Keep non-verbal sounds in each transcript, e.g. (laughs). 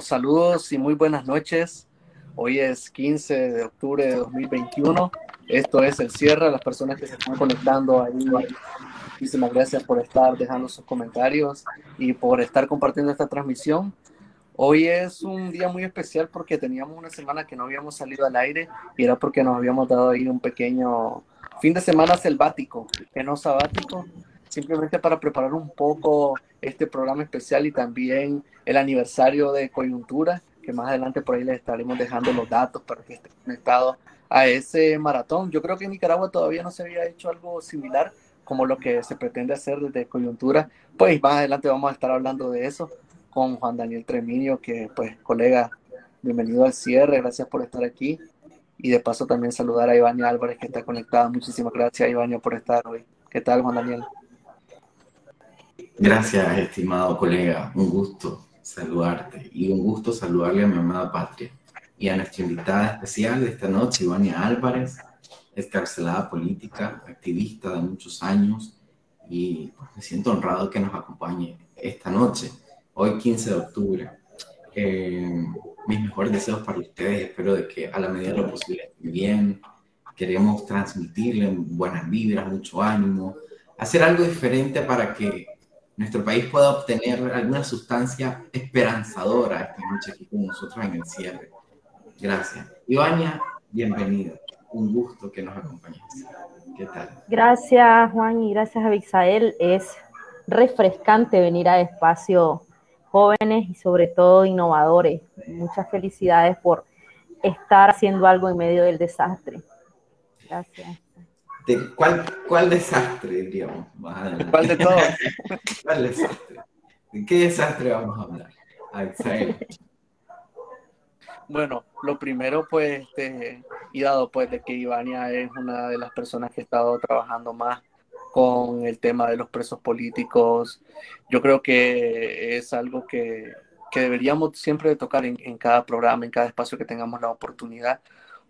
saludos y muy buenas noches. Hoy es 15 de octubre de 2021. Esto es el cierre. Las personas que se están conectando ahí, muchísimas gracias por estar dejando sus comentarios y por estar compartiendo esta transmisión. Hoy es un día muy especial porque teníamos una semana que no habíamos salido al aire y era porque nos habíamos dado ahí un pequeño fin de semana selvático, que no sabático, simplemente para preparar un poco este programa especial y también el aniversario de coyuntura, que más adelante por ahí les estaremos dejando los datos para que estén conectados a ese maratón. Yo creo que en Nicaragua todavía no se había hecho algo similar como lo que se pretende hacer desde coyuntura. Pues más adelante vamos a estar hablando de eso con Juan Daniel Treminio, que pues colega, bienvenido al cierre, gracias por estar aquí. Y de paso también saludar a Ivania Álvarez que está conectada. Muchísimas gracias Ivania por estar hoy. ¿Qué tal Juan Daniel? Gracias, estimado colega. Un gusto saludarte y un gusto saludarle a mi amada patria y a nuestra invitada especial de esta noche, Ivania Álvarez, escarcelada política, activista de muchos años y pues, me siento honrado que nos acompañe esta noche, hoy 15 de octubre. Eh, mis mejores deseos para ustedes, espero de que a la medida de lo posible estén bien. Queremos transmitirle buenas vibras, mucho ánimo, hacer algo diferente para que nuestro país pueda obtener alguna sustancia esperanzadora esta noche aquí con nosotros en el cierre. Gracias. Ivania, bienvenida. Un gusto que nos acompañes. ¿Qué tal? Gracias, Juan, y gracias a Bixael. Es refrescante venir a espacio jóvenes y sobre todo innovadores. Muchas felicidades por estar haciendo algo en medio del desastre. Gracias cuál, cuál desastre, digamos? ¿Cuál de todos? (laughs) ¿Cuál desastre? ¿De qué desastre vamos a hablar? Bueno, lo primero, pues, este, y dado pues de que Ivania es una de las personas que ha estado trabajando más con el tema de los presos políticos, yo creo que es algo que, que deberíamos siempre tocar en, en, cada programa, en cada espacio que tengamos la oportunidad,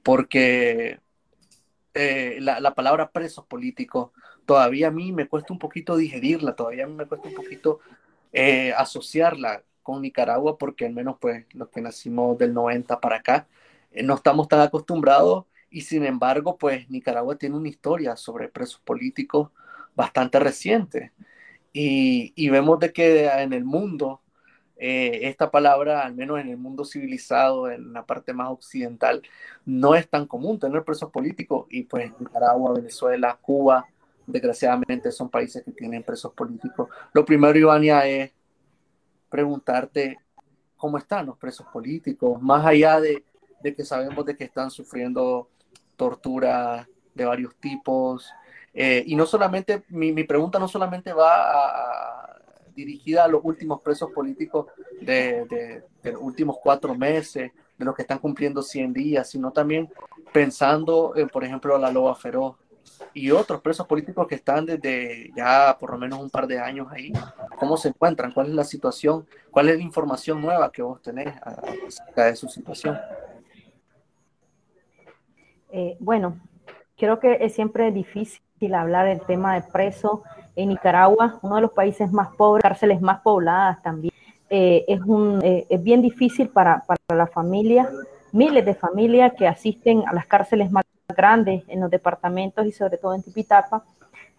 porque eh, la, palabra presos políticos, todavía a mí me cuesta un poquito digerirla, todavía a mí me cuesta un poquito eh, asociarla con Nicaragua, porque al menos pues los que nacimos del 90 para acá, eh, no estamos tan acostumbrados y sin embargo pues Nicaragua tiene una historia sobre presos políticos bastante reciente. Y, y vemos de que en el mundo eh, esta palabra, al menos en el mundo civilizado, en la parte más occidental, no es tan común tener presos políticos y pues Nicaragua, Venezuela, Cuba, desgraciadamente son países que tienen presos políticos. Lo primero, Ivania, es preguntarte cómo están los presos políticos, más allá de, de que sabemos de que están sufriendo tortura de varios tipos. Eh, y no solamente, mi, mi, pregunta no solamente va a, dirigida a los últimos presos políticos de, los últimos cuatro meses, de los que están cumpliendo 100 días, sino también pensando, en, por ejemplo, la Loba Feroz y otros presos políticos que están desde ya por lo menos un par de años ahí. ¿Cómo se encuentran? ¿Cuál es la situación? ¿Cuál es la información nueva que vos tenés acerca de su situación? Eh, bueno, creo que es siempre difícil hablar del tema de presos en Nicaragua, uno de los países más pobres, cárceles más pobladas también. Eh, es, un, eh, es bien difícil para, para la familia, miles de familias que asisten a las cárceles más grandes en los departamentos y sobre todo en Tipitapa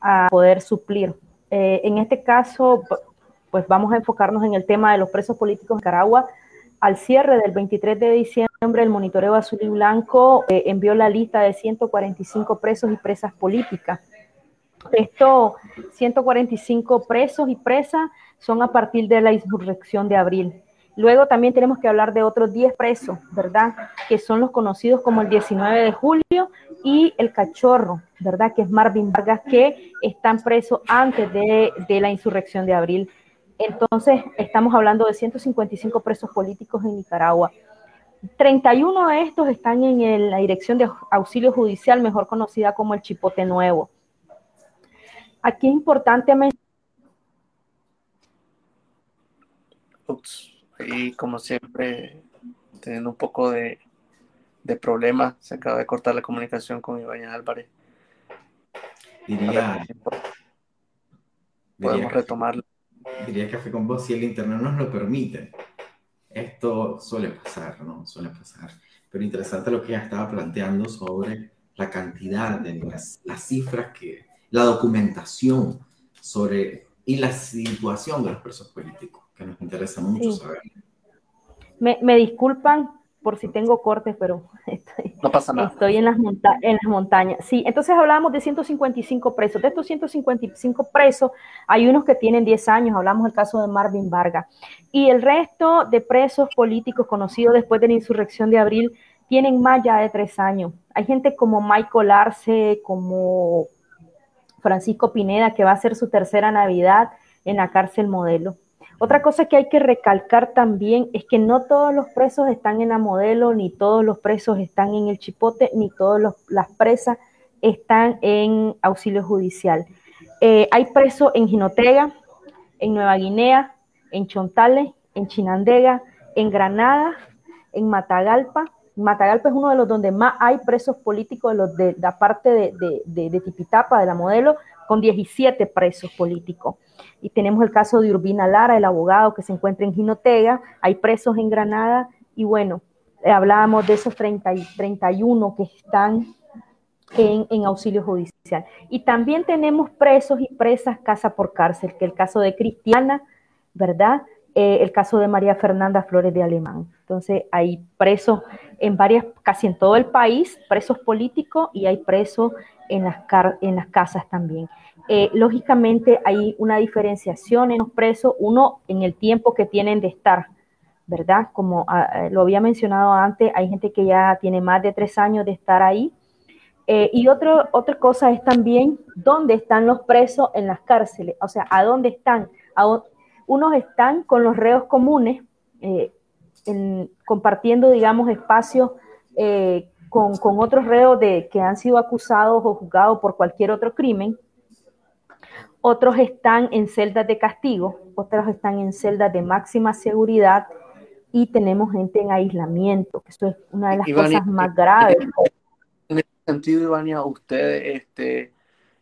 a poder suplir. Eh, en este caso, pues vamos a enfocarnos en el tema de los presos políticos en Nicaragua. Al cierre del 23 de diciembre, el monitoreo azul y blanco envió la lista de 145 presos y presas políticas estos 145 presos y presas son a partir de la insurrección de abril. Luego también tenemos que hablar de otros 10 presos, ¿verdad? Que son los conocidos como el 19 de julio y el cachorro, ¿verdad? Que es Marvin Vargas, que están presos antes de, la insurrección de abril. Entonces, estamos hablando de 155 presos políticos en Nicaragua. 31 de estos están en la Dirección de Auxilio Judicial, mejor conocida como el Chipote Nuevo. Aquí es importante Ups, y como siempre teniendo un poco de, de problemas. Se acaba de cortar la comunicación con Iván Álvarez. Diría, podemos retomarlo. Diría Café con Vos si el Internet nos lo permite. Esto suele pasar, ¿no? Suele pasar. Pero interesante lo que ya estaba planteando sobre la cantidad de las, las cifras que, la documentación sobre y la situación de los presos políticos, que nos interesa mucho saber. Me, me, disculpan por si tengo cortes, pero (laughs) estoy, no pasa nada. estoy en, las en las montañas. Sí, entonces hablábamos de 155 presos. De estos 155 presos, hay unos que tienen 10 años, hablamos del caso de Marvin Vargas. Y el resto de presos políticos conocidos después de la insurrección de abril tienen más ya de 3 años. Hay gente como Michael Arce, como Francisco Pineda, que va a ser su tercera Navidad en la cárcel modelo. Otra cosa que hay que recalcar también es que no todos los presos están en la modelo, ni todos los presos están en el chipote, ni todas las presas están en auxilio judicial. Eh, hay presos en Jinotega, en Nueva Guinea, en Chontales, en Chinandega, en Granada, en Matagalpa. Matagalpa es uno de los donde más hay presos políticos de, la parte de, Tipitapa, de la modelo, con 17 presos políticos. Y tenemos el caso de Urbina Lara, el abogado que se encuentra en Ginotega, hay presos en Granada y bueno, eh, hablábamos de esos 30 y 31 que están en, en, auxilio judicial. Y también tenemos presos y presas casa por cárcel, que el caso de Cristiana, ¿verdad? Eh, el caso de María Fernanda Flores de Alemán. Entonces hay presos en varias, casi en todo el país, presos políticos y hay presos en las, en las casas también. Eh, lógicamente hay una diferenciación en los presos, uno en el tiempo que tienen de estar, ¿verdad? Como ah, eh, lo había mencionado antes, hay gente que ya tiene más de tres años de estar ahí. Eh, y otro, otra cosa es también dónde están los presos en las cárceles, o sea, a dónde están. unos están con los reos comunes, compartiendo, digamos, espacios con, con, otros reos de, que han sido acusados o juzgados por cualquier otro crimen. Otros están en celdas de castigo, otros están en celdas de máxima seguridad y tenemos gente en aislamiento, que eso es una de las cosas más graves. En ese sentido, Ivania, ustedes este,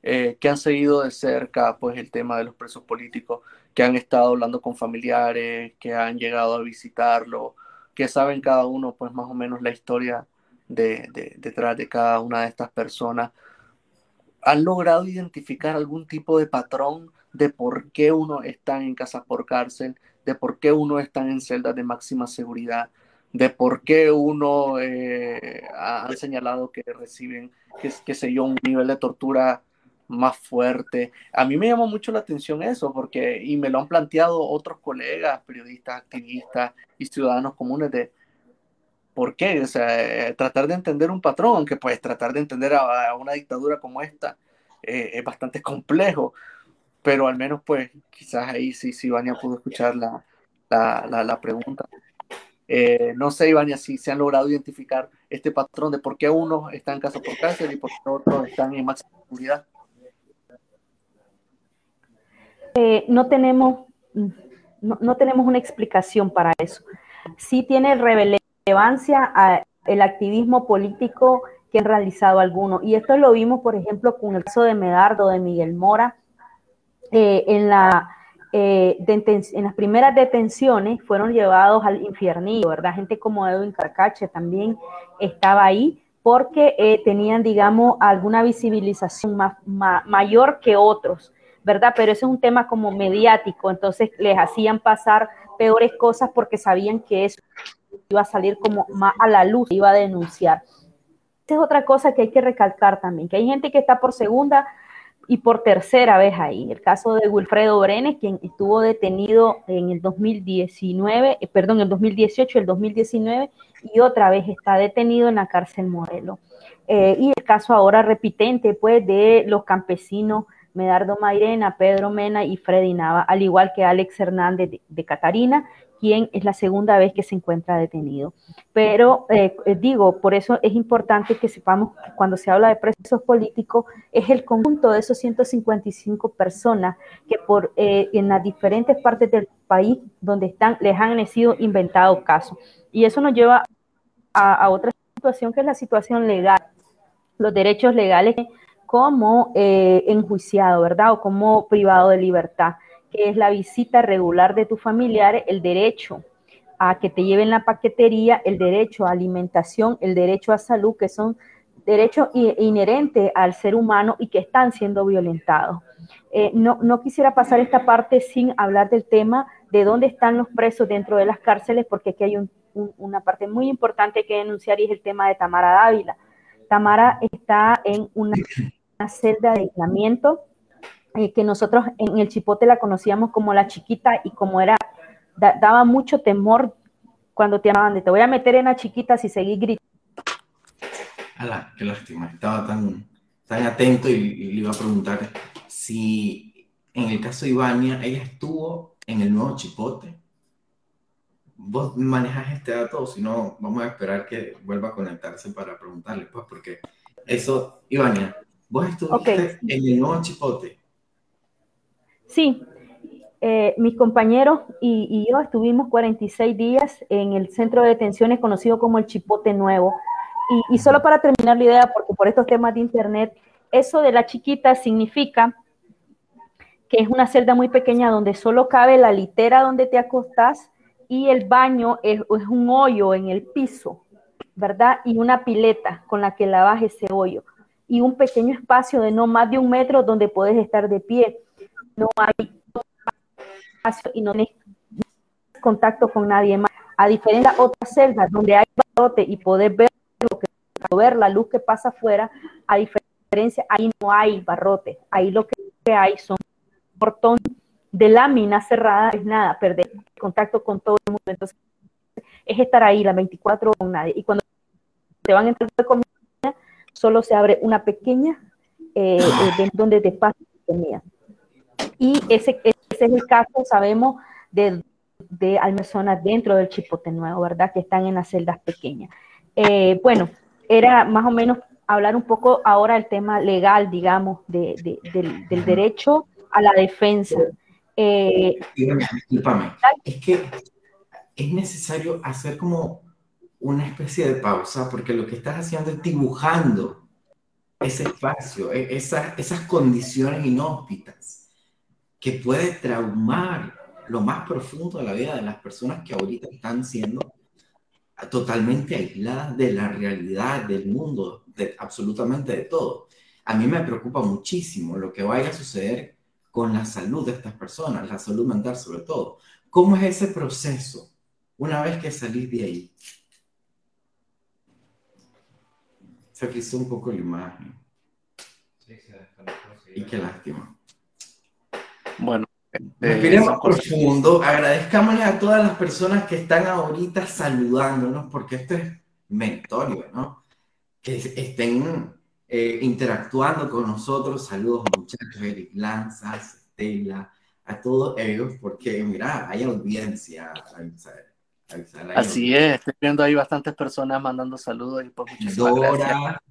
eh, que han seguido de cerca pues, el tema de los presos políticos, que han estado hablando con familiares, que han llegado a visitarlo, que saben cada uno pues más o menos la historia de, detrás de cada una de estas personas. ¿Han logrado identificar algún tipo de patrón de por qué uno está en casa por cárcel, de por qué uno está en celdas de máxima seguridad, de por qué uno eh, ha señalado que reciben, que, que sé yo, un nivel de tortura más fuerte. A mí me llamó mucho la atención eso, porque, y me lo han planteado otros colegas, periodistas, activistas y ciudadanos comunes de, ¿Por qué? O sea, eh, tratar de entender un patrón, aunque pues tratar de entender a, una dictadura como esta eh, es bastante complejo, pero al menos pues quizás ahí sí, sí, Ivania pudo escuchar la, la, la, pregunta. Eh, no sé, Ivania, si se han logrado identificar este patrón de por qué unos están en casa por cárcel y por qué otros están en máxima seguridad. No tenemos no, no, tenemos una explicación para eso. Sí tiene relevancia relevancia al activismo político que han realizado algunos. Y esto lo vimos, por ejemplo, con el caso de Medardo, de Miguel Mora, eh, en, la, eh, en las primeras detenciones fueron llevados al infiernillo, ¿verdad? Gente como Edwin Carcache también estaba ahí porque eh, tenían, digamos, alguna visibilización mayor que otros, ¿verdad? Pero ese es un tema como mediático, entonces les hacían pasar peores cosas porque sabían que eso iba a salir como más a la luz, iba a denunciar. Esa es otra cosa que hay que recalcar también, que hay gente que está por segunda y por tercera vez ahí. El caso de Wilfredo Brenes, quien estuvo detenido en el 2019, eh, perdón, el 2018, el 2019, y otra vez está detenido en la cárcel Morelos. Eh, y el caso ahora repitente, pues, de los campesinos Medardo Mairena, Pedro Mena y Freddy Nava, al igual que Alex Hernández de, Catarina quien es la segunda vez que se encuentra detenido. Pero eh, eh, digo, por eso es importante que sepamos que cuando se habla de presos políticos es el conjunto de esos 155 personas que por eh, en las diferentes partes del país donde están les han sido inventados casos. Y eso nos lleva a, a otra situación que es la situación legal, los derechos legales como enjuiciado, ¿verdad? O como privado de libertad que es la visita regular de tu familiar, el derecho a que te lleven la paquetería, el derecho a alimentación, el derecho a salud, que son derechos inherentes al ser humano y que están siendo violentados. Eh, no, no, quisiera pasar esta parte sin hablar del tema de dónde están los presos dentro de las cárceles, porque aquí hay una parte muy importante que denunciar y es el tema de Tamara Dávila. Tamara está en una (laughs) celda de aislamiento eh, que nosotros en el Chipote la conocíamos como la chiquita y como era, daba mucho temor cuando te llamaban de te voy a meter en la chiquita si seguís gritando. Ala, qué lástima, estaba tan, tan atento y, le iba a preguntar si en el caso de Ivania, ella estuvo en el nuevo Chipote. Vos manejas este dato, si no, vamos a esperar que vuelva a conectarse para preguntarle, pues, porque eso, Ivania, vos estuviste en el nuevo Chipote. Sí, eh, mis compañeros y, yo estuvimos 46 días en el centro de detenciones conocido como el Chipote Nuevo. Y, solo para terminar la idea, porque por estos temas de internet, eso de la chiquita significa que es una celda muy pequeña donde solo cabe la litera donde te acostás y el baño es, es un hoyo en el piso, ¿verdad? Y una pileta con la que lavas ese hoyo. Y un pequeño espacio de no más de un metro donde puedes estar de pie no hay espacio y no tienes contacto con nadie más. A diferencia de otras celdas donde hay barrote y poder ver lo que ver la luz que pasa afuera, a diferencia ahí no hay barrote, ahí lo que hay son portón de lámina cerrada, es nada, perder contacto con todo el mundo. Entonces, es estar ahí las 24 con nadie. Y cuando te van a entrar de solo se abre una pequeña eh, eh (sighs) donde te pasa comida. Y ese, ese es el caso, sabemos, de, de dentro del Chipote Nuevo, ¿verdad? Que están en las celdas pequeñas. Eh, bueno, era más o menos hablar un poco ahora del tema legal, digamos, de, del, del, derecho a la defensa. Eh, discúlpame, es que es necesario hacer como una especie de pausa, porque lo que estás haciendo es dibujando ese espacio, e, esas, esas condiciones inhóspitas que puede traumar lo más profundo de la vida de las personas que ahorita están siendo totalmente aisladas de la realidad del mundo, de absolutamente de todo. A mí me preocupa muchísimo lo que vaya a suceder con la salud de estas personas, la salud mental sobre todo. ¿Cómo es ese proceso una vez que salís de ahí? Se frizó un poco la imagen. Sí, se y qué lástima. Bueno, Respiremos profundo. Agradezcámosle a todas las personas que están ahorita saludándonos, porque esto es mentorio, ¿no? Que estén eh, interactuando con nosotros. Saludos, muchachos, Eric Lanzas, Estela, a todos ellos, porque mira, hay audiencia. Así es, estoy viendo ahí bastantes personas mandando saludos y por muchas Dora,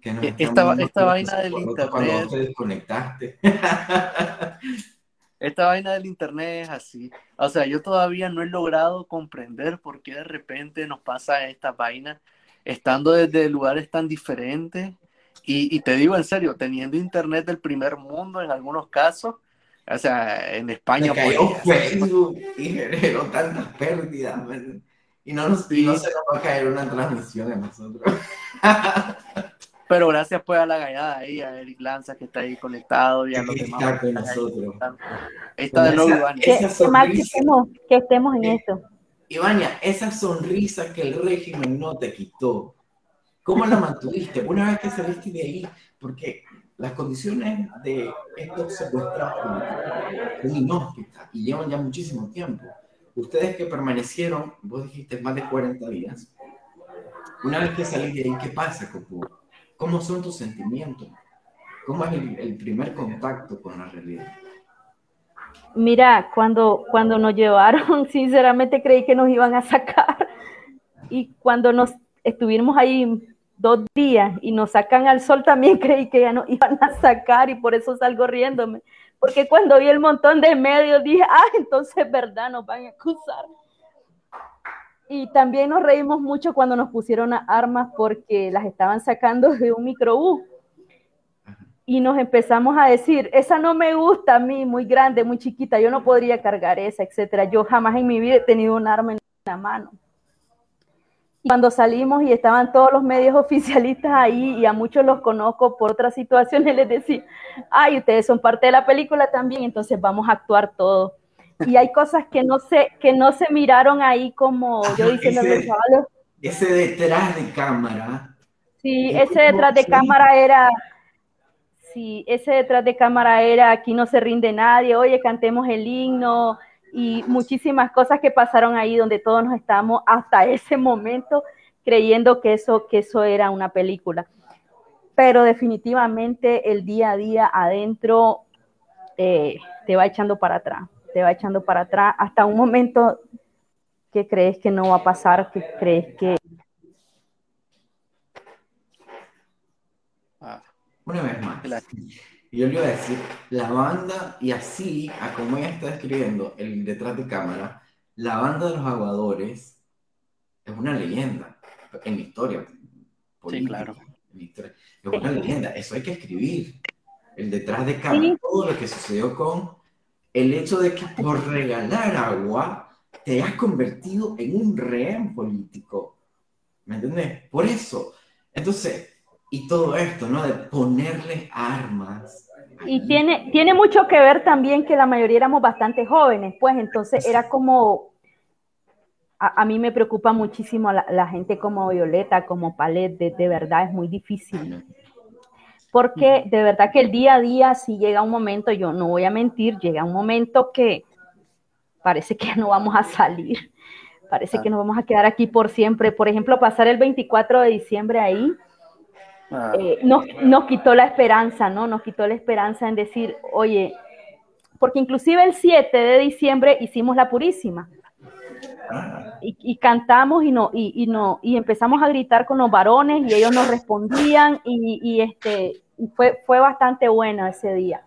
Que esta, esta vaina del internet. Cuando te desconectaste. (laughs) Esta vaina del internet es así. O sea, yo todavía no he logrado comprender por qué de repente nos pasa esta vaina, estando desde lugares tan diferentes. Y, te digo en serio, teniendo internet del primer mundo en algunos casos, o sea, en España. Se cayó Facebook y generó tantas pérdidas. Y no, nos, y no se nos va a caer una transmisión en nosotros. Pero gracias pues a la gallada ahí, a Eric Lanza que está ahí conectado y a los demás. Está con nosotros. Está de nuevo, Ivania. Qué, mal que estemos, que estemos en esto. Ivania, esa sonrisa que el régimen no te quitó, ¿cómo la mantuviste una vez que saliste de ahí? Porque las condiciones de estos secuestrados son inhóspitas y llevan ya muchísimo tiempo. Ustedes que permanecieron, vos dijiste más de 40 días, una vez que saliste de ahí, ¿qué pasa, Copu? ¿Cómo son tus sentimientos? ¿Cómo es el, primer contacto con la realidad? Mira, cuando, cuando nos llevaron, (laughs) sinceramente creí que nos iban a sacar. Y cuando nos estuvimos ahí dos días y nos sacan al sol, también (laughs) creí que ya nos iban a sacar y por eso salgo riéndome. Porque cuando vi el montón de medios dije, ah, entonces verdad, nos van a acusar. Y también nos reímos mucho cuando nos pusieron armas porque las estaban sacando (laughs) de un microbús. Y nos empezamos a decir, esa no me gusta a mí, muy grande, muy chiquita, yo no podría cargar esa, etcétera. Yo jamás en mi vida he tenido un arma en la mano. Cuando salimos y estaban todos los medios (laughs) oficialistas ahí y a muchos los conozco por otras situaciones, les decía, ay, ustedes son parte de la película también, entonces vamos a actuar todos y hay cosas que no se, que no se miraron ahí como yo (laughs) diciendo ese, ese detrás de cámara. Sí, ese detrás de cámara era, sí, ese detrás de cámara era aquí no se rinde nadie, oye, cantemos el himno y muchísimas cosas que pasaron ahí donde todos nos estábamos hasta ese momento creyendo que eso, que eso era una película. Pero definitivamente el día a día adentro eh, te va echando para atrás te va echando para atrás hasta un momento que crees que no va a pasar, que crees que... Ah. Una vez más. Yo le iba a decir, la banda, y así, a como ella está escribiendo el detrás de cámara, la banda de los aguadores es una leyenda en la historia. sí, claro. es una leyenda, eso hay que escribir. El detrás de cámara, todo lo que sucedió con el hecho de que por regalar agua te has convertido en un rehén político. ¿Me entiendes? Por eso. Entonces, y todo esto, ¿no? De ponerle armas. Y tiene, tiene mucho que ver también que la mayoría éramos bastante jóvenes, pues entonces era como, a, mí me preocupa muchísimo la, gente como Violeta, como Palet, de, de verdad es muy difícil porque de verdad que el día a día si llega un momento, yo no voy a mentir, llega un momento que parece que no vamos a salir, parece que nos vamos a quedar aquí por siempre. Por ejemplo, pasar el 24 de diciembre ahí, ah. eh, nos, nos, quitó la esperanza, ¿no? Nos quitó la esperanza en decir, oye, porque inclusive el 7 de diciembre hicimos la purísima. Ah. Y, cantamos y no, y, no, y empezamos a gritar con los varones y ellos nos respondían y, este, fue, fue bastante bueno ese día.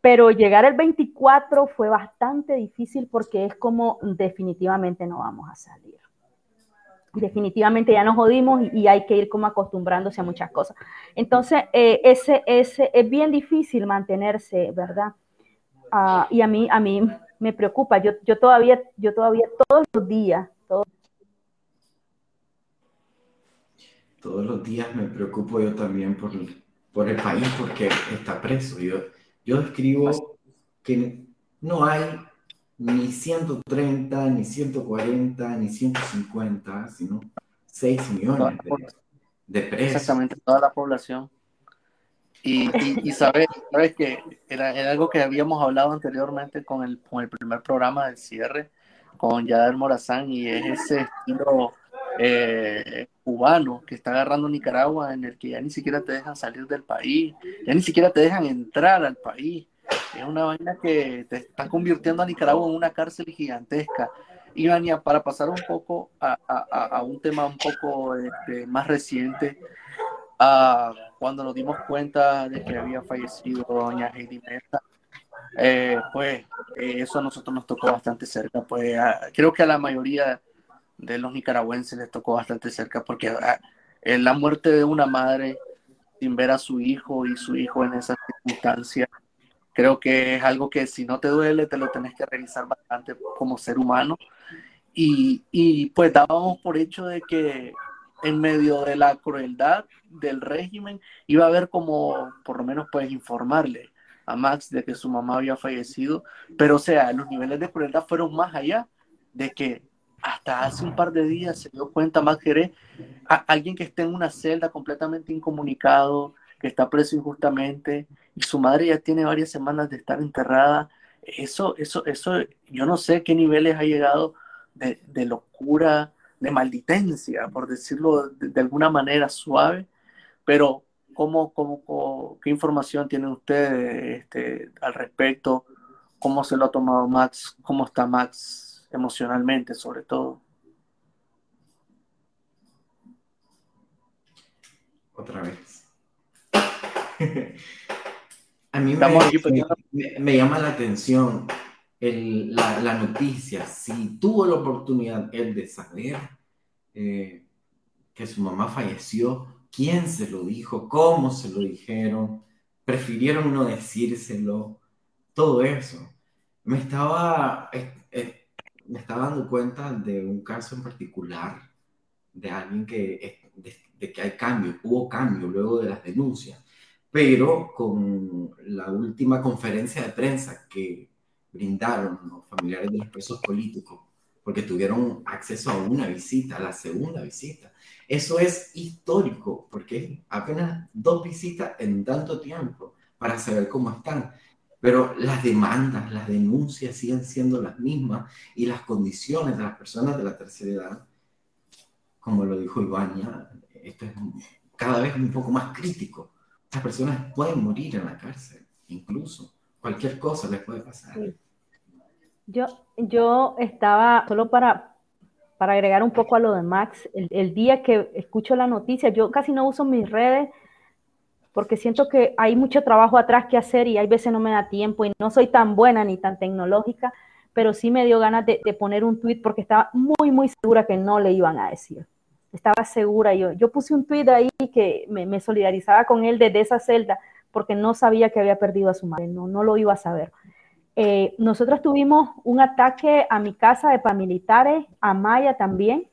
Pero llegar el 24 fue bastante difícil porque es como definitivamente no vamos a salir. Definitivamente ya nos jodimos y, hay que ir como acostumbrándose a muchas cosas. Entonces, eh, ese, ese, es bien difícil mantenerse, ¿verdad? Ah, y a mí, a mí me preocupa. Yo, yo todavía, yo todavía todos los días, todos, todos los días me preocupo yo también por, por el país porque está preso. Yo, yo escribo que no hay ni 130, ni 140, ni 150, sino 6 millones de, de presos. Exactamente, toda la población. Y, sabes, sabes que era, algo que habíamos hablado anteriormente con el, con el primer programa del cierre, con Yader Morazán, y es ese estilo eh, cubano que está agarrando Nicaragua, en el que ya ni siquiera te dejan salir del país, ya ni siquiera te dejan entrar al país. Es una vaina que te está convirtiendo a Nicaragua en una cárcel gigantesca. Y Vania, para pasar un poco a, a, a un tema un poco este, más reciente, cuando nos dimos cuenta de que había fallecido doña Heidi Mesa, eh, pues eh, eso a nosotros nos tocó bastante cerca. Pues creo que a la mayoría de los nicaragüenses les tocó bastante cerca porque la muerte de una madre sin ver a su hijo y su hijo en esa circunstancia, creo que es algo que si no te duele te lo tenés que revisar bastante como ser humano. Y, y pues dábamos por hecho de que en medio de la crueldad del régimen, iba a haber como, por lo menos, puedes informarle a Max de que su mamá había fallecido, pero o sea, los niveles de crueldad fueron más allá de que hasta hace un par de días se dio cuenta Max Jerez, a alguien que está en una celda completamente incomunicado, que está preso injustamente, y su madre ya tiene varias semanas de estar enterrada. Eso, eso, eso, yo no sé qué niveles ha llegado de, de locura, de malditencia, por decirlo de, alguna manera suave, pero ¿cómo, cómo, qué información tienen ustedes este, al respecto? cómo se lo ha tomado Max, cómo está Max emocionalmente sobre todo. Otra vez. (laughs) A mí me, llama la atención la, noticia. Si tuvo la oportunidad él de saber eh, que su mamá falleció, quién se lo dijo, cómo se lo dijeron, prefirieron no decírselo, todo eso. Me estaba, me estaba dando cuenta de un caso en particular de alguien que, de que hay cambio, hubo cambio luego de las denuncias pero con la última conferencia de prensa que brindaron los familiares de los presos políticos, porque tuvieron acceso a una visita, a la segunda visita. Eso es histórico, porque apenas dos visitas en tanto tiempo para saber cómo están. Pero las demandas, las denuncias siguen siendo las mismas y las condiciones de las personas de la tercera edad, como lo dijo Ivania, esto es cada vez un poco más crítico personas pueden morir en la cárcel, incluso. Cualquier cosa les puede pasar. Yo, yo estaba, solo para, para agregar un poco a lo de Max, el, día que escucho la noticia, yo casi no uso mis redes porque siento que hay mucho trabajo atrás que hacer y hay veces no me da tiempo y no soy tan buena ni tan tecnológica, pero sí me dio ganas de, de poner un tweet porque estaba muy, muy segura que no le iban a decir estaba segura. Yo, yo puse un tweet ahí que me, solidarizaba con él desde esa celda porque no sabía que había perdido a su madre, no, no lo iba a saber. Eh, nosotros tuvimos un ataque a mi casa de paramilitares, a Maya también,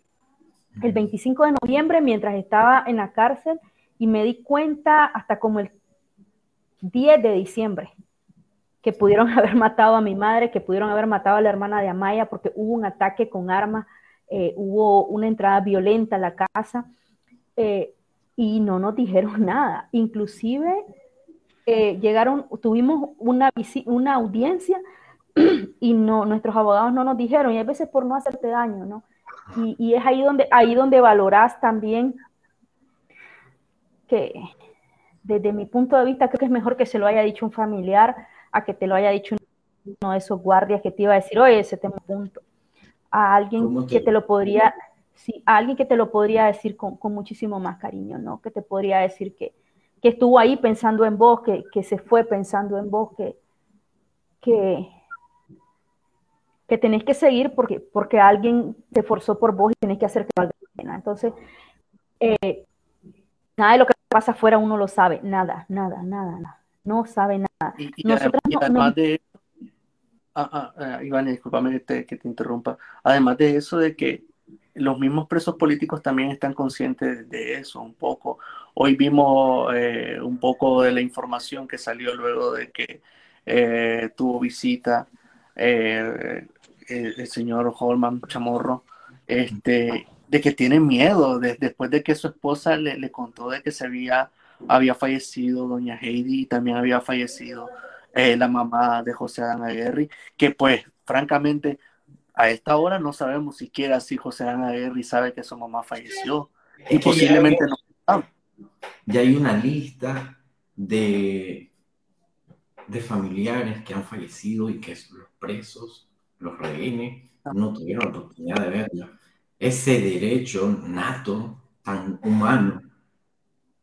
el 25 de noviembre mientras estaba en la cárcel y me di cuenta hasta como el 10 de diciembre que pudieron (laughs) haber matado a mi madre, que pudieron haber matado a la hermana de Amaya porque hubo un ataque con armas eh, hubo una entrada violenta a la casa eh, y no nos (laughs) dijeron nada. Inclusive eh, llegaron, tuvimos una, una audiencia (clears throat) y no, nuestros abogados no nos dijeron, y a veces por no hacerte daño, ¿no? Y, es ahí donde, ahí donde valorás también que desde mi punto de vista creo que es mejor que se lo haya dicho un familiar a que te lo haya dicho uno de esos guardias que te iba a decir, oye, ese tema punto a alguien que te lo podría, sí, a alguien que te lo podría decir con, muchísimo más cariño, ¿no? Que te podría decir que, estuvo ahí pensando en vos, que, se fue pensando en vos, que, que, que tenés que seguir porque, porque alguien te forzó por vos y tenés que hacer que valga la pena. Entonces, eh, nada de lo que pasa afuera uno lo sabe, nada, nada, nada, nada. No sabe nada. Y, además de Ah, ah, ah, Iván, discúlpame que te, interrumpa. Además de eso, de que los mismos presos políticos también están conscientes de eso un poco. Hoy vimos eh, un poco de la información que salió luego de que eh, tuvo visita eh, el, señor Holman Chamorro, este, de que tiene miedo después de que su esposa le, contó de que se había fallecido doña Heidi y también había fallecido eh, la mamá de José Adán Aguirre, que pues francamente a esta hora no sabemos siquiera si José Adán Aguirre sabe que su mamá falleció y posiblemente no sabe. Ya hay una lista de, de familiares que han fallecido y que los presos, los rehenes, no tuvieron la oportunidad de verlo. Ese derecho nato, tan humano,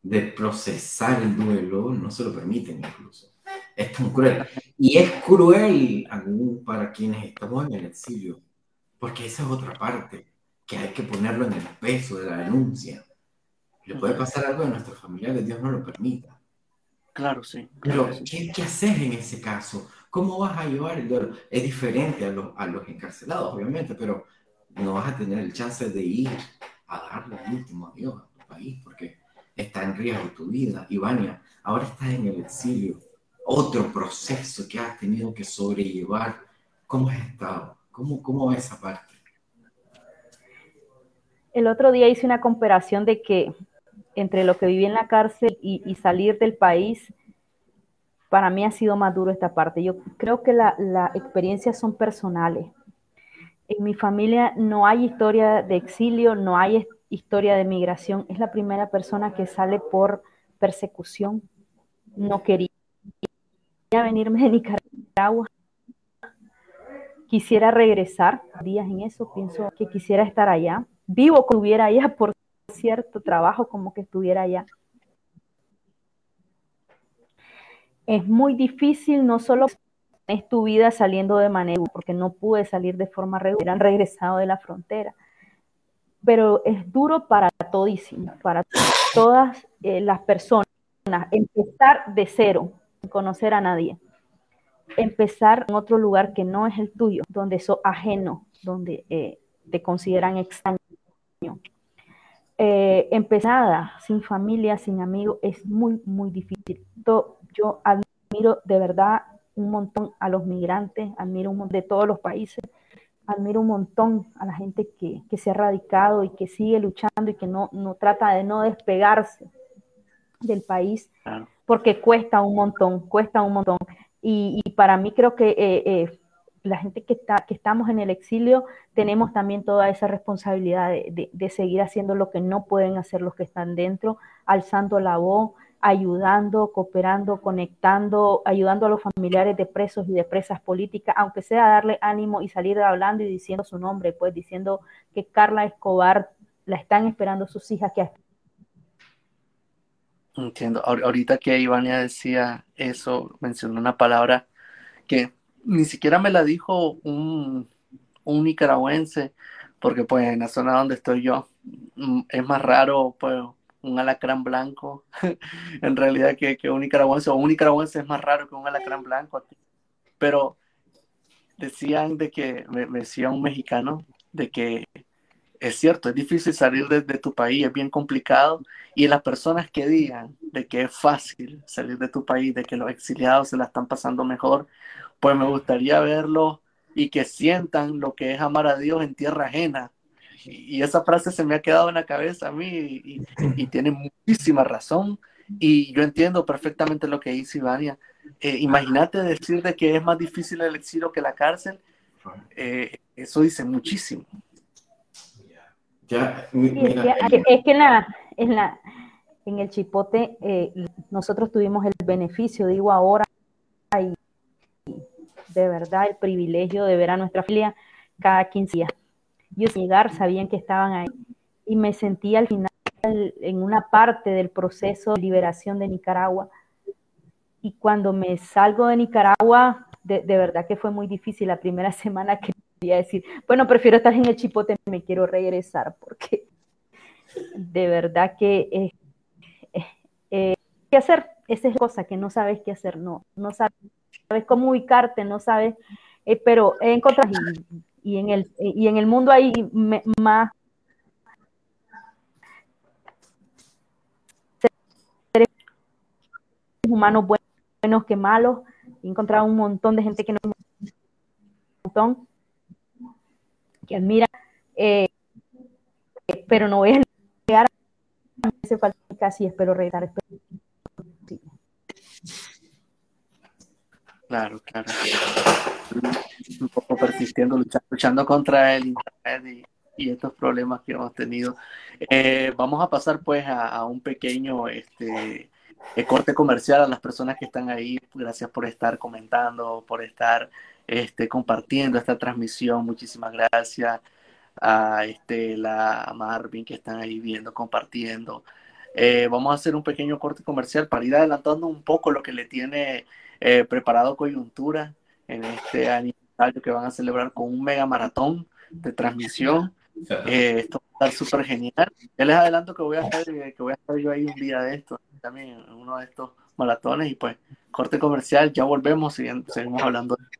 de procesar el duelo, no se lo permiten incluso es tan cruel. Y es cruel aún para quienes estamos en el exilio, porque esa es otra parte, que hay que ponerlo en el peso de la denuncia. Le puede pasar algo a nuestros familiares, Dios no lo permita. Claro, sí. Pero, ¿qué, ¿qué, haces en ese caso? ¿Cómo vas a llevar el duelo? Es diferente a los, a los encarcelados, obviamente, pero no vas a tener el chance de ir a darle el último adiós a tu país, porque está en riesgo tu vida. Ivania, ahora estás en el exilio otro proceso que has tenido que sobrellevar. ¿Cómo has estado? ¿Cómo, cómo va esa parte? El otro día hice una comparación de que entre lo que viví en la cárcel y, salir del país, para mí ha sido más duro esta parte. Yo creo que las la experiencias son personales. En mi familia no hay historia de exilio, no hay historia de migración. Es la primera persona que sale por persecución. No quería venirme de Nicaragua. quisiera regresar días en eso, pienso que quisiera estar allá, vivo que estuviera allá, (laughs) por cierto, trabajo como que estuviera allá. Es muy difícil, no solo es tu vida saliendo de manera, porque no pude salir de forma regular, han regresado de la frontera, pero es duro para todísimo, para todas eh, las personas, empezar de cero, conocer a nadie empezar en otro lugar que no es el tuyo, donde sos ajeno, donde eh, te consideran extraño. Eh, empezada sin familia, sin amigos, es muy, muy difícil. Yo, admiro de verdad un montón a los migrantes, admiro un montón de todos los países, admiro un montón a la gente que, se ha radicado y que sigue luchando y que no, no trata de no despegarse del país, porque cuesta un montón, cuesta un montón. Y, para mí creo que eh, eh, la gente que, está, que estamos en el exilio tenemos también toda esa responsabilidad de, seguir haciendo lo que no pueden hacer los que están dentro, alzando la voz, ayudando, cooperando, conectando, ayudando a los familiares de presos y de presas políticas, aunque sea darle ánimo y salir hablando y diciendo su nombre, pues diciendo que Carla Escobar la están esperando sus hijas que Entiendo. Ahorita que Ivania decía eso, mencionó una palabra que ni siquiera me la dijo un, nicaragüense, porque pues en la zona donde estoy yo mm, es más raro pues un alacrán blanco (laughs) en realidad que, un nicaragüense, o un nicaragüense es más raro que un alacrán blanco Pero decían de que, me decía un mexicano, de que es cierto, es difícil salir de, tu país, es bien complicado. Y las personas que digan de que es fácil salir de tu país, de que los exiliados se la están pasando mejor, pues me gustaría verlo y que sientan lo que es amar a Dios en tierra ajena. Y, esa frase se me ha quedado en la cabeza a mí y, tiene muchísima razón. Y yo entiendo perfectamente lo que dice Ivania. Eh, imagínate decir de que es más difícil el exilio que la cárcel. Eh, eso dice muchísimo es, que, en, la, en, la, en el Chipote eh, nosotros tuvimos el beneficio, digo ahora, y de verdad el privilegio de ver a nuestra familia cada 15 días. Yo llegar sabían que estaban ahí y me sentí al final en una parte del proceso de liberación de Nicaragua. Y cuando me salgo de Nicaragua, de, de verdad que fue muy difícil la primera (laughs) semana que decir, bueno, prefiero estar en el chipote, me quiero regresar, porque de verdad que eh, eh, eh, qué hacer, esa es cosa que no sabes qué hacer, no, no sabes, cómo ubicarte, no sabes, pero he encontrado y, en el, y en el mundo hay más seres humanos buenos que malos, he encontrado un montón de gente que no que admira, eh, pero no voy a llegar a hace falta casi espero regresar. Claro, claro. Un poco persistiendo, luchando, contra el Internet y, estos problemas que hemos tenido. Eh, vamos a pasar pues a, un pequeño este, eh, corte comercial a las personas que están ahí. Gracias por estar comentando, por estar este, compartiendo esta transmisión. Muchísimas gracias a este, la Marvin que están ahí viendo, compartiendo. Eh, vamos a hacer un pequeño corte comercial para ir adelantando un poco lo que le tiene eh, preparado coyuntura en este aniversario que van a celebrar con un mega maratón de transmisión. Eh, esto va a estar súper genial. Ya les adelanto que voy a estar, que voy a estar yo ahí un día de esto, también en uno de estos maratones y pues corte comercial, ya volvemos y seguimos hablando de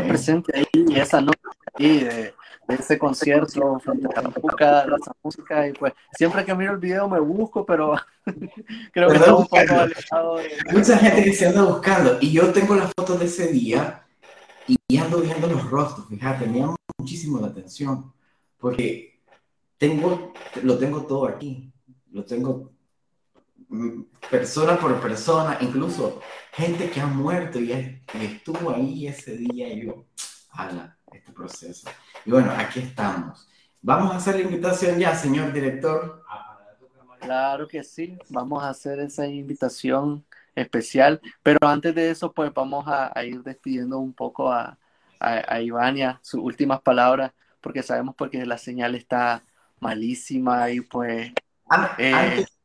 estuve presente ahí esa noche ahí de, de ese concierto frente a la música, esa música y pues siempre que miro el video me busco, pero (laughs) creo que está un poco alejado de... Mucha gente que se anda buscando y yo tengo las fotos de ese día y ando viendo los rostros, fíjate, me llama muchísimo la atención porque tengo, lo tengo todo aquí, lo tengo persona por persona, incluso gente que ha muerto y, es- y estuvo ahí ese día y yo, ala, este proceso. Y bueno, aquí estamos. Vamos a hacer la invitación ya, señor director. Claro que sí, vamos a hacer esa invitación especial, pero antes de eso, pues vamos a, a ir despidiendo un poco a, a, a Ivania, sus últimas palabras, porque sabemos porque la señal está malísima y pues Eh. Antes,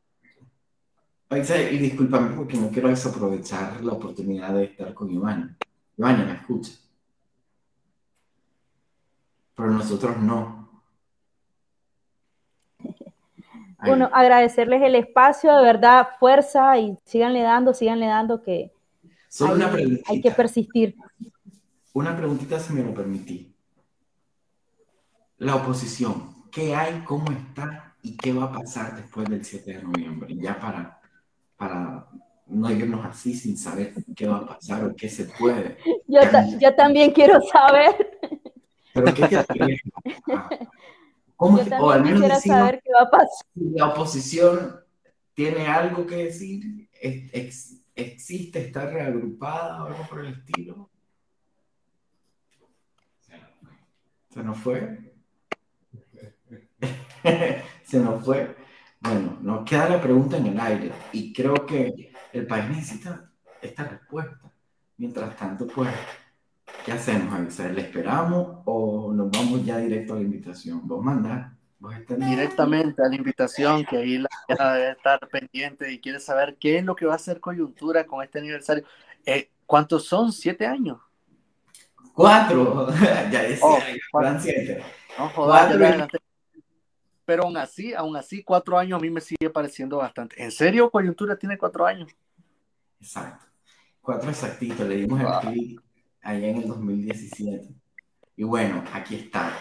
Y discúlpame porque no quiero desaprovechar la oportunidad de estar con Iván. Iván, me escucha. Pero nosotros no. Ahí. Bueno, agradecerles el espacio, de verdad, fuerza y síganle dando, síganle dando que Solo una hay, preguntita. hay que persistir. Una preguntita si me lo permití. La oposición, ¿qué hay, cómo está y qué va a pasar después del 7 de noviembre? Ya para, para no irnos así sin saber qué va a pasar o qué se puede. (laughs) Yo, ta- yo también quiero saber, Pero ¿qué te atreves? (laughs) ¿Cómo yo que- o al menos decirnos saber qué va a pasar. si la oposición tiene algo que decir, ¿Es- ex- existe, está reagrupada o algo por el estilo. Se nos fue. (laughs) Se nos fue. Bueno, nos queda la pregunta en el aire y creo que el país necesita esta respuesta. Mientras tanto, pues, ¿qué hacemos, Avisar? ¿Le esperamos o nos vamos ya directo a la invitación? Vos estás directamente a la invitación, que ahí la debe estar pendiente y quiere saber qué es lo que va a hacer coyuntura con este aniversario. Eh, ¿Cuántos son? ¿Siete años? Cuatro, (laughs) ya decía, Oh, siete. No, joder, Cuatro adelanté. Pero aún así, aún así, cuatro años a mí me sigue pareciendo bastante. ¿En serio coyuntura tiene cuatro años? Exacto. Cuatro exactitos, le dimos Wow. el clic allá en el 2017. Y bueno, aquí está.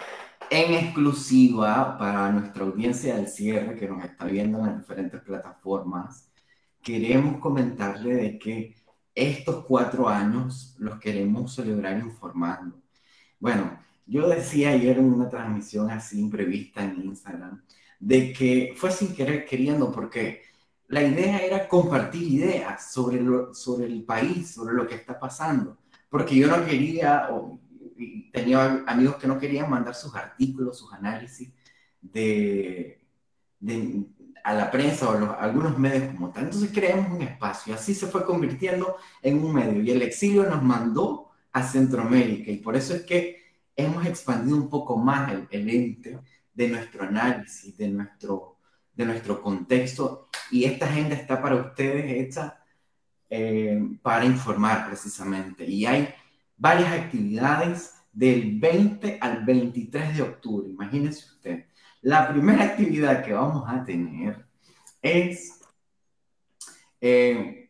En exclusiva para nuestra audiencia del cierre que nos está viendo en las diferentes plataformas, queremos comentarle de que estos cuatro años los queremos celebrar informando. Bueno, yo decía ayer en una transmisión así imprevista en Instagram, de que fue sin querer queriendo, porque la idea era compartir ideas sobre, sobre el país, sobre lo que está pasando, porque yo no quería, o, tenía amigos que no querían mandar sus artículos, sus análisis de, a la prensa o a, algunos medios como tal. Entonces creamos un espacio, así se fue convirtiendo en un medio, y el exilio nos mandó a Centroamérica, y por eso es que hemos expandido un poco más el, el ente de nuestro análisis, de nuestro, de nuestro contexto, y esta agenda está para ustedes hecha eh, para informar precisamente. Y hay varias actividades del 20 al 23 de octubre, imagínense usted. La primera actividad que vamos a tener es eh,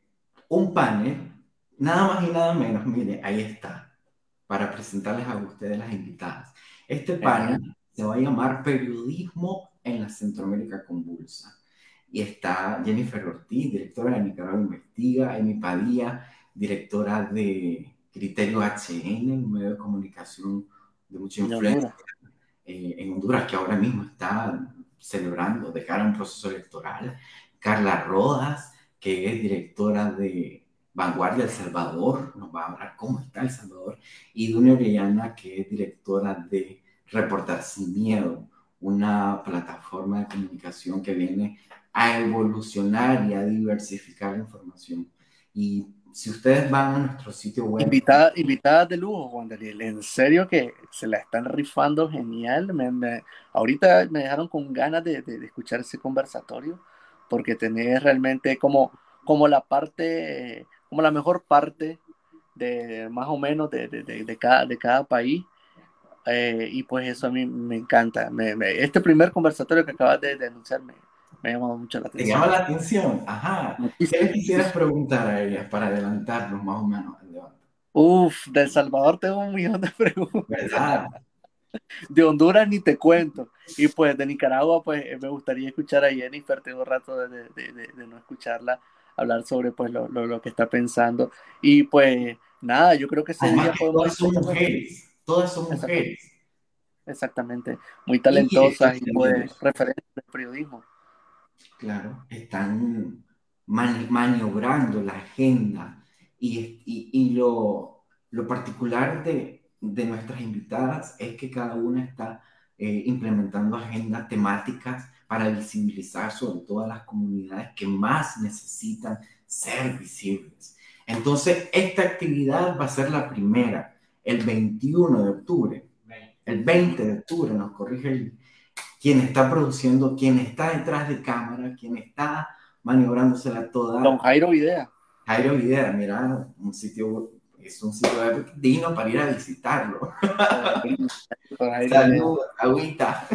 un panel, nada más y nada menos, mire, ahí está, para presentarles a ustedes las invitadas. Este panel se va a llamar Periodismo en la Centroamérica Convulsa. Y está Jennifer Ortiz, directora de Nicaragua Investiga, Emi Padilla, directora de Criterio HN, un medio de comunicación de mucha influencia eh, en Honduras, que ahora mismo está celebrando de cara a un proceso electoral. Carla Rodas, que es directora de Vanguardia El Salvador, nos va a hablar cómo está El Salvador. Y Dunia Orellana, que es directora de Reportar Sin Miedo, una plataforma de comunicación que viene a evolucionar y a diversificar la información. Y si ustedes van a nuestro sitio web, Invitada, invitadas de lujo, Juan. En serio que se la están rifando genial. Me- me- ahorita me dejaron con ganas de, de- de escuchar ese conversatorio, porque tenés realmente como, como la parte, como la mejor parte de más o menos de, de, de, cada, de cada país. Eh, y pues eso a mí me encanta. este primer conversatorio que acabas de, denunciar me, me ha llamado mucho la atención. ¿Te llama la atención? Ajá. ¿Y qué quisieras preguntar a ella para adelantarnos más o menos Uf, de El Salvador tengo un millón de preguntas. ¿Verdad? De Honduras ni te cuento. Y pues de Nicaragua, pues eh, me gustaría escuchar a Jennifer. Tengo rato de, de, de, de no escucharla hablar sobre pues lo, lo, lo, que está pensando. Y pues nada, yo creo que ese día podemos... Todas son mujeres, todas son mujeres. Exactamente, muy talentosas y, pues referentes del periodismo. Claro, están maniobrando la agenda y, y, y lo, lo, particular de, de, nuestras invitadas es que cada una está eh, implementando agendas temáticas para visibilizar sobre todas las comunidades que más necesitan ser visibles. Entonces, esta actividad va a ser la primera, el 21 de octubre. El 20 de octubre nos corrige el, quien está produciendo, quien está detrás de cámara, quien está maniobrándosela toda. Don Jairo Videa. Jairo Videa, mira, un sitio, es un sitio digno para ir a visitarlo. Salud, agüita.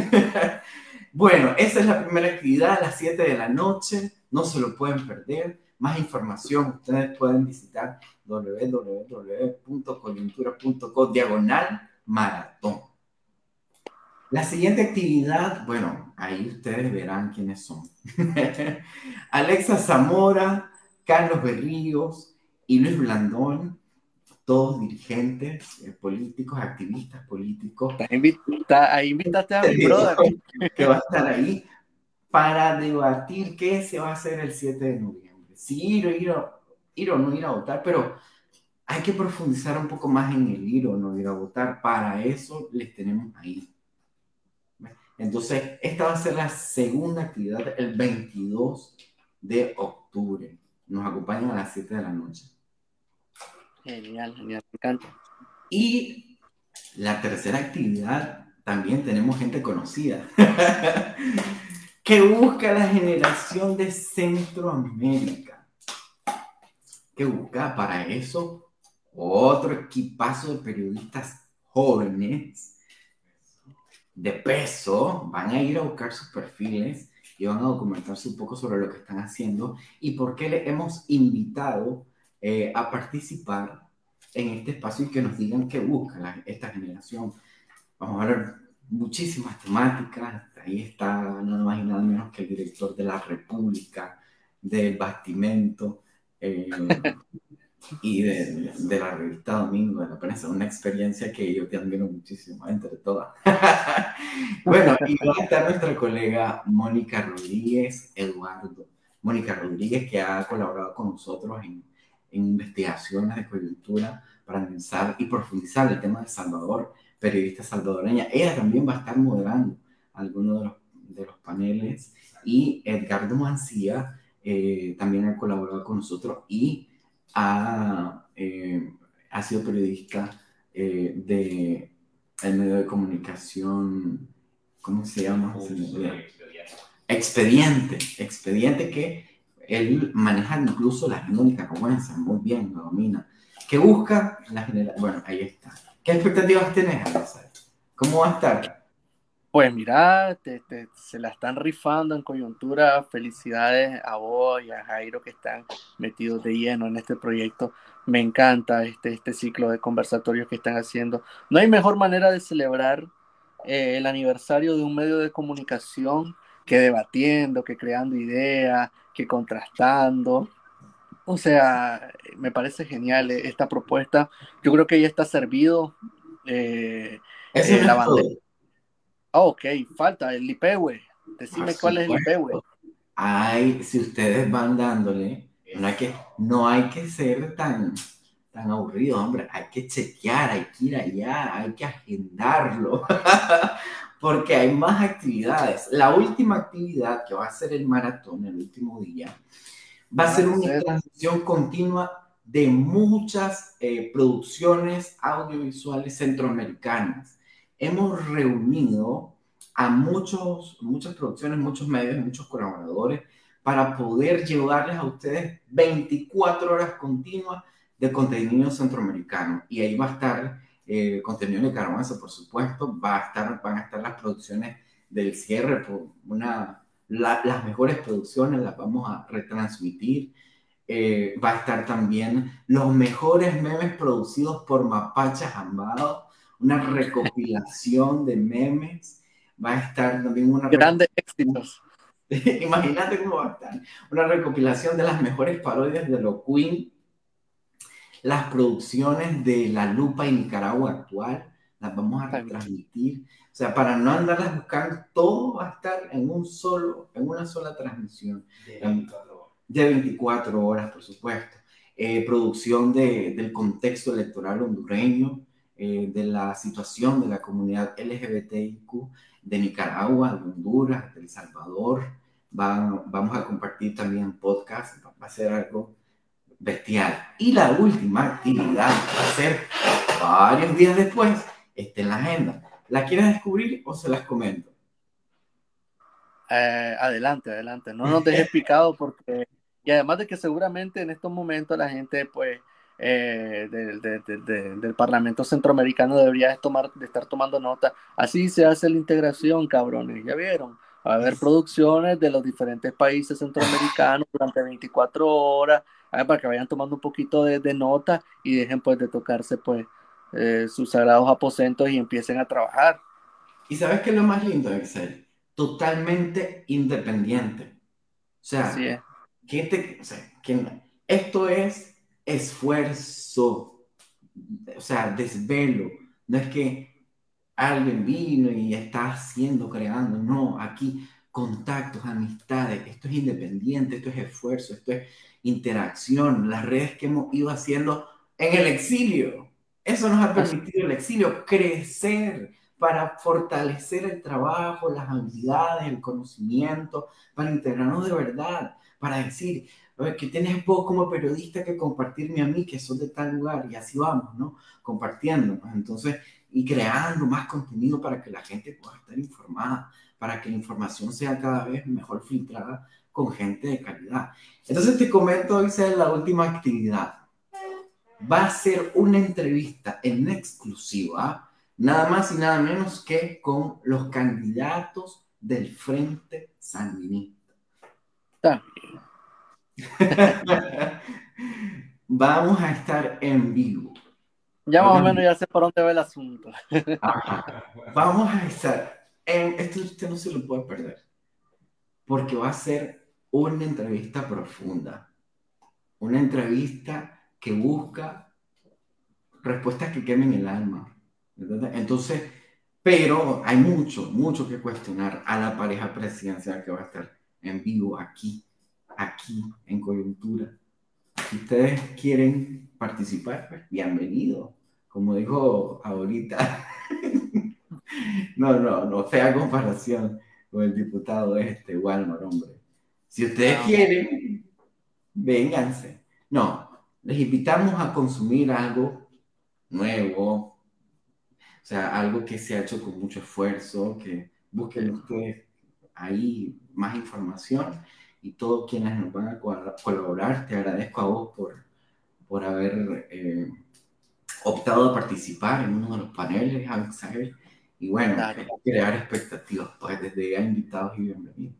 Bueno, esa es la primera actividad a las 7 de la noche. No se lo pueden perder. Más información ustedes pueden visitar www.coyuntura.co diagonal maratón. La siguiente actividad, bueno, ahí ustedes verán quiénes son. (laughs) Alexa Zamora, Carlos Berríos y Luis Blandón todos dirigentes eh, políticos, activistas políticos. ahí invitaste a mi brother. (laughs) Que va a estar ahí para debatir qué se va a hacer el 7 de noviembre. Si ir o, ir, o, ir o no ir a votar, pero hay que profundizar un poco más en el ir o no ir a votar. Para eso les tenemos ahí. Entonces, esta va a ser la segunda actividad el 22 de octubre. Nos acompañan a las 7 de la noche. Genial, genial, me encanta. Y la tercera actividad, también tenemos gente conocida, (laughs) que busca la generación de Centroamérica. Que busca para eso otro equipazo de periodistas jóvenes de peso. Van a ir a buscar sus perfiles y van a documentarse un poco sobre lo que están haciendo y por qué le hemos invitado eh, a participar en este espacio y que nos digan qué busca esta generación. Vamos a ver muchísimas temáticas. Ahí está nada más y nada menos que el director de la República, del Bastimento eh, y de, de, la revista Domingo de la prensa. Una experiencia que yo te admiro muchísimo, entre todas. (laughs) bueno, y va a estar nuestra colega Mónica Rodríguez Eduardo. Mónica Rodríguez, que ha colaborado con nosotros en en investigaciones de coyuntura para pensar y profundizar el tema de Salvador, periodista salvadoreña. Ella también va a estar moderando algunos de los, de los paneles y Edgardo Mancía eh, también ha colaborado con nosotros y ha, eh, ha sido periodista eh, de el medio de comunicación, ¿cómo se llama? Expediente, expediente que él maneja incluso la agenda nicaragüense, muy bien, lo domina. ¿Qué busca? La. Bueno, ahí está. ¿Qué expectativas tienes, ¿Cómo va a estar? Pues mira, se la están rifando en coyuntura. Felicidades a vos y a Jairo que están metidos de lleno en este proyecto. Me encanta este, este ciclo de conversatorios que están haciendo. No hay mejor manera de celebrar eh, el aniversario de un medio de comunicación que debatiendo, que creando ideas, que contrastando. O sea, me parece genial eh, esta propuesta. Yo creo que ya está servido eh, eh la bandera. Oh, ok, falta el IPEWE. Decime cuál es el IPEWE. Ay, si ustedes van dándole, no hay que, no hay que ser tan, tan aburrido, hombre. Hay que chequear, hay que ir allá, hay que agendarlo. (laughs) porque hay más actividades. La última actividad que va a ser el maratón, el último día, va a ser una transmisión continua de muchas eh, producciones audiovisuales centroamericanas. Hemos reunido a muchos, muchas producciones, muchos medios, muchos colaboradores para poder llevarles a ustedes 24 horas continuas de contenido centroamericano. Y ahí va a estar eh, contenido nicaragüense, por supuesto, va a estar, van a estar las producciones del cierre, por una, las mejores producciones las vamos a retransmitir. Eh, va a estar también los mejores memes producidos por Mapacha Jambado, una recopilación de memes. Va a estar también una... Grandes éxitos. (laughs) Imagínate cómo va a estar. Una recopilación de las mejores parodias de lo Queen las producciones de La Lupa y Nicaragua actual, las vamos a transmitir. O sea, para no andarlas buscando, todo va a estar en un solo, en una sola transmisión. De 24 horas. por supuesto. Eh, producción de, del contexto electoral hondureño, eh, de la situación de la comunidad LGBTIQ de Nicaragua, de Honduras, de El Salvador. vamos a compartir también podcast, va a ser algo bestial. Y la última actividad va a ser varios días después, está en la agenda. ¿La quieres descubrir o se las comento? Eh, adelante, adelante. No nos dejes picado porque, y además de que seguramente en estos momentos la gente, pues, eh, del Parlamento Centroamericano debería tomar, de estar tomando nota. Así se hace la integración, cabrones, ¿ya vieron? Va a haber producciones de los diferentes países centroamericanos durante 24 horas para que vayan tomando un poquito de, nota y dejen pues de tocarse pues eh, sus sagrados aposentos y empiecen a trabajar. ¿Y sabes qué es lo más lindo de Excel? Totalmente independiente. O sea, te, o sea que esto es esfuerzo, o sea, desvelo. No es que alguien vino y está haciendo, creando. No, aquí contactos, amistades. Esto es independiente, esto es esfuerzo, esto es interacción, las redes que hemos ido haciendo en el exilio. Eso nos ha permitido el exilio crecer para fortalecer el trabajo, las habilidades, el conocimiento, para integrarnos de verdad, para decir, que tienes vos como periodista que compartirme a mí, que soy de tal lugar, y así vamos, ¿no? Compartiendo, entonces, y creando más contenido para que la gente pueda estar informada, para que la información sea cada vez mejor filtrada con gente de calidad. Entonces te comento, hoy es la última actividad. Va a ser una entrevista en exclusiva, nada más y nada menos que con los candidatos del Frente Sandinista. (laughs) Vamos a estar en vivo. Ya más o menos ya sé por dónde va el asunto. Vamos a estar en... Esto usted no se lo puede perder. Porque va a ser una entrevista profunda, una entrevista que busca respuestas que quemen el alma. Entonces, pero hay mucho, mucho que cuestionar a la pareja presidencial que va a estar en vivo aquí, aquí, en coyuntura. Si ustedes quieren participar, pues bienvenido. Como dijo ahorita, no, no, no, fea comparación con el diputado este, Walmart, hombre. Si ustedes ah, quieren, vénganse. No, les invitamos a consumir algo nuevo, o sea, algo que se ha hecho con mucho esfuerzo, que busquen ustedes ahí más información y todos quienes nos van a colaborar, te agradezco a vos por, por haber eh, optado a participar en uno de los paneles, y bueno, crear expectativas, pues desde ya invitados y bienvenidos.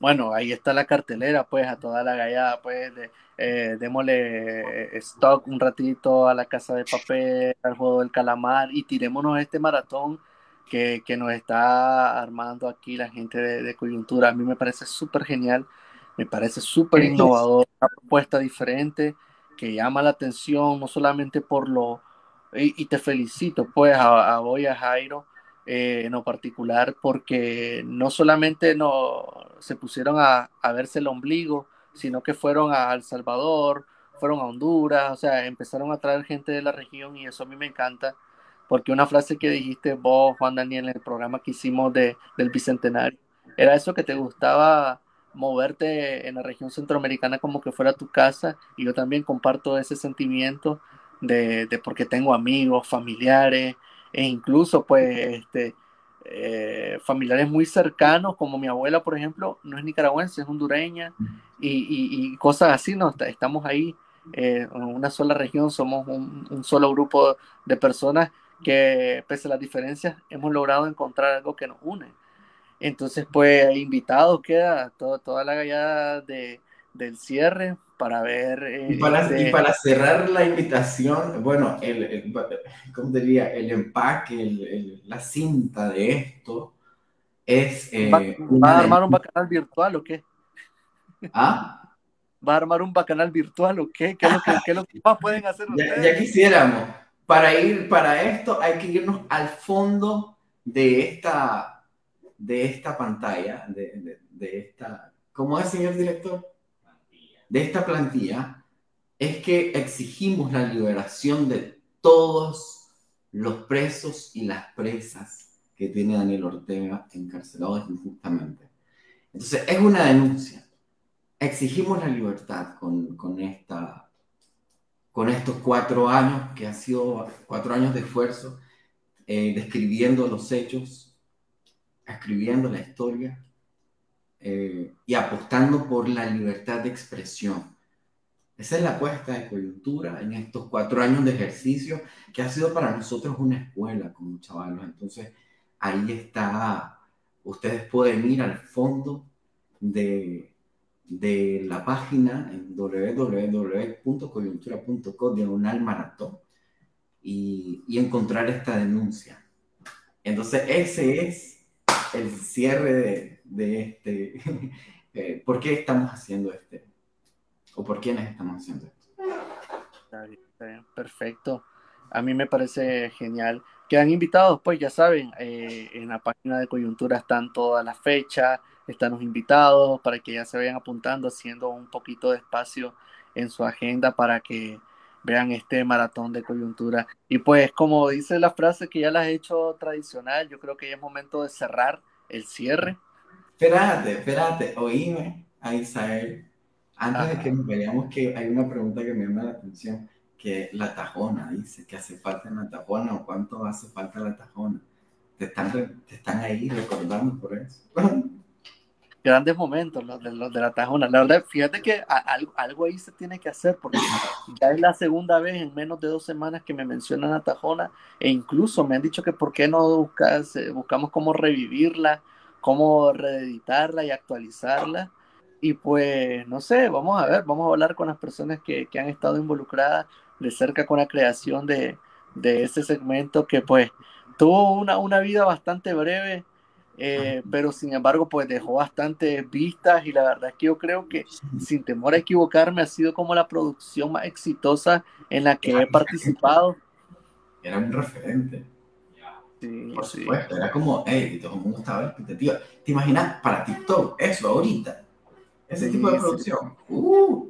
Bueno, ahí está la cartelera, pues, a toda la gallada, pues, de, eh, démosle eh, stock un ratito a la casa de papel, al juego del calamar y tirémonos este maratón que, que nos está armando aquí la gente de, coyuntura. A mí me parece súper genial, me parece súper innovador, una propuesta diferente que llama la atención, no solamente por lo, y, te felicito, pues, a, a Boy, a Jairo, eh, en lo particular, porque no solamente no, se pusieron a, verse el ombligo, sino que fueron a El Salvador, fueron a Honduras, o sea, empezaron a traer gente de la región y eso a mí me encanta, porque una frase que dijiste vos, Juan Daniel, en el programa que hicimos de, del Bicentenario, era eso que te gustaba moverte en la región centroamericana como que fuera tu casa y yo también comparto ese sentimiento de, de porque tengo amigos, familiares, e incluso pues este, eh, familiares muy cercanos, como mi abuela, por ejemplo, no es nicaragüense, es hondureña, y, y, cosas así, ¿no? Estamos ahí eh, una sola región, somos un, solo grupo de personas que pese a las diferencias hemos logrado encontrar algo que nos une. Entonces, pues invitado queda toda la gallada de, del cierre para ver... y, para, este para, cerrar la invitación, bueno, el, el ¿cómo diría? El empaque, la cinta de esto es... Eh, ¿Va, a armar un bacanal virtual o qué? ¿Ah? ¿Va a armar un bacanal virtual o qué? ¿Qué es lo que, qué es lo que más pueden hacer ustedes? Ya, quisiéramos. Para ir para esto hay que irnos al fondo de esta, de esta pantalla, de, de, de esta... ¿Cómo es, señor director? De esta plantilla es que exigimos la liberación de todos los presos y las presas que tiene Daniel Ortega encarcelado injustamente. Entonces, es una denuncia. Exigimos la libertad con, con, esta, con estos cuatro años, que ha sido cuatro años de esfuerzo, eh, describiendo los hechos, escribiendo la historia eh, y apostando por la libertad de expresión. Esa es la apuesta de coyuntura en estos cuatro años de ejercicio, que ha sido para nosotros una escuela como chavalos. Entonces, ahí está, ustedes pueden ir al fondo de, de la página en www.coyuntura.co diagonal maratón y, y encontrar esta denuncia. Entonces, ese es el cierre de, de este. (laughs) Eh, ¿Por qué estamos haciendo este? ¿O por quiénes estamos haciendo esto? Perfecto. A mí me parece genial. Quedan invitados, pues ya saben, eh, en la página de coyuntura están todas las fechas, están los invitados para que ya se vayan apuntando, haciendo un poquito de espacio en su agenda para que vean este maratón de coyuntura. Y pues como dice la frase que ya la he hecho tradicional, yo creo que ya es momento de cerrar el cierre. Espérate, espérate, oíme a Isael. Antes de que nos veamos que hay una pregunta que me llama la atención que la tajona, dice que hace falta la tajona o cuánto hace falta la tajona. Te están, te están ahí recordando por eso. (laughs) Grandes momentos los de, los de la tajona. La verdad, fíjate que algo, algo ahí se tiene que hacer porque ya es la segunda vez en menos de dos semanas que me mencionan a tajona e incluso me han dicho que por qué no buscas, buscamos cómo revivirla, cómo reeditarla y actualizarla. Y pues, no sé, vamos a ver, vamos a hablar con las personas que, que han estado involucradas de cerca con la creación de, de ese segmento que pues tuvo una, una vida bastante breve, eh, pero sin embargo pues dejó bastantes vistas y la verdad es que yo creo que sin temor a equivocarme ha sido como la producción más exitosa en la que he participado. Era un referente. Sí, Por supuesto, era como, hey, todo el mundo estaba en expectativa. ¿Te imaginas para TikTok eso ahorita? Ese tipo de producción. Uh,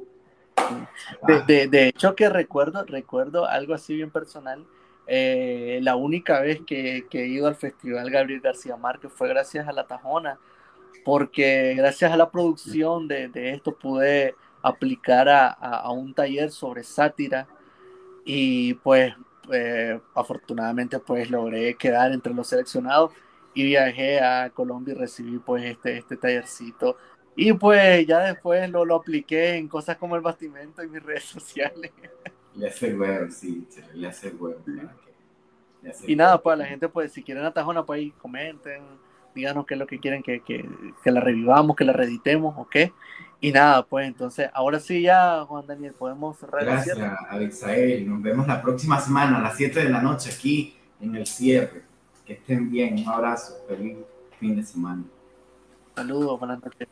de, de, hecho que recuerdo, recuerdo algo así bien personal. Eh, la única vez que, que, he ido al Festival Gabriel García Márquez fue gracias a la Tajona, porque gracias a la producción de, de esto pude aplicar a, a, un taller sobre sátira y pues eh, afortunadamente pues logré quedar entre los seleccionados y viajé a Colombia y recibí pues este, este tallercito y pues ya después lo, lo apliqué en cosas como el bastimento y mis (laughs) redes sociales. Le hace huevo, sí, le hace huevo. y nada, pues la gente, pues si quieren atajona, pues ahí comenten, díganos qué es lo que quieren que, que, que la revivamos, que la reeditemos, ¿ok? Y nada, pues entonces, ahora sí ya, Juan Daniel, podemos cerrar. Gracias, Alexael. Nos vemos la próxima semana a las 7 de la noche aquí en el cierre. Que estén bien, un abrazo, feliz fin de semana. Saludos, buenas noches.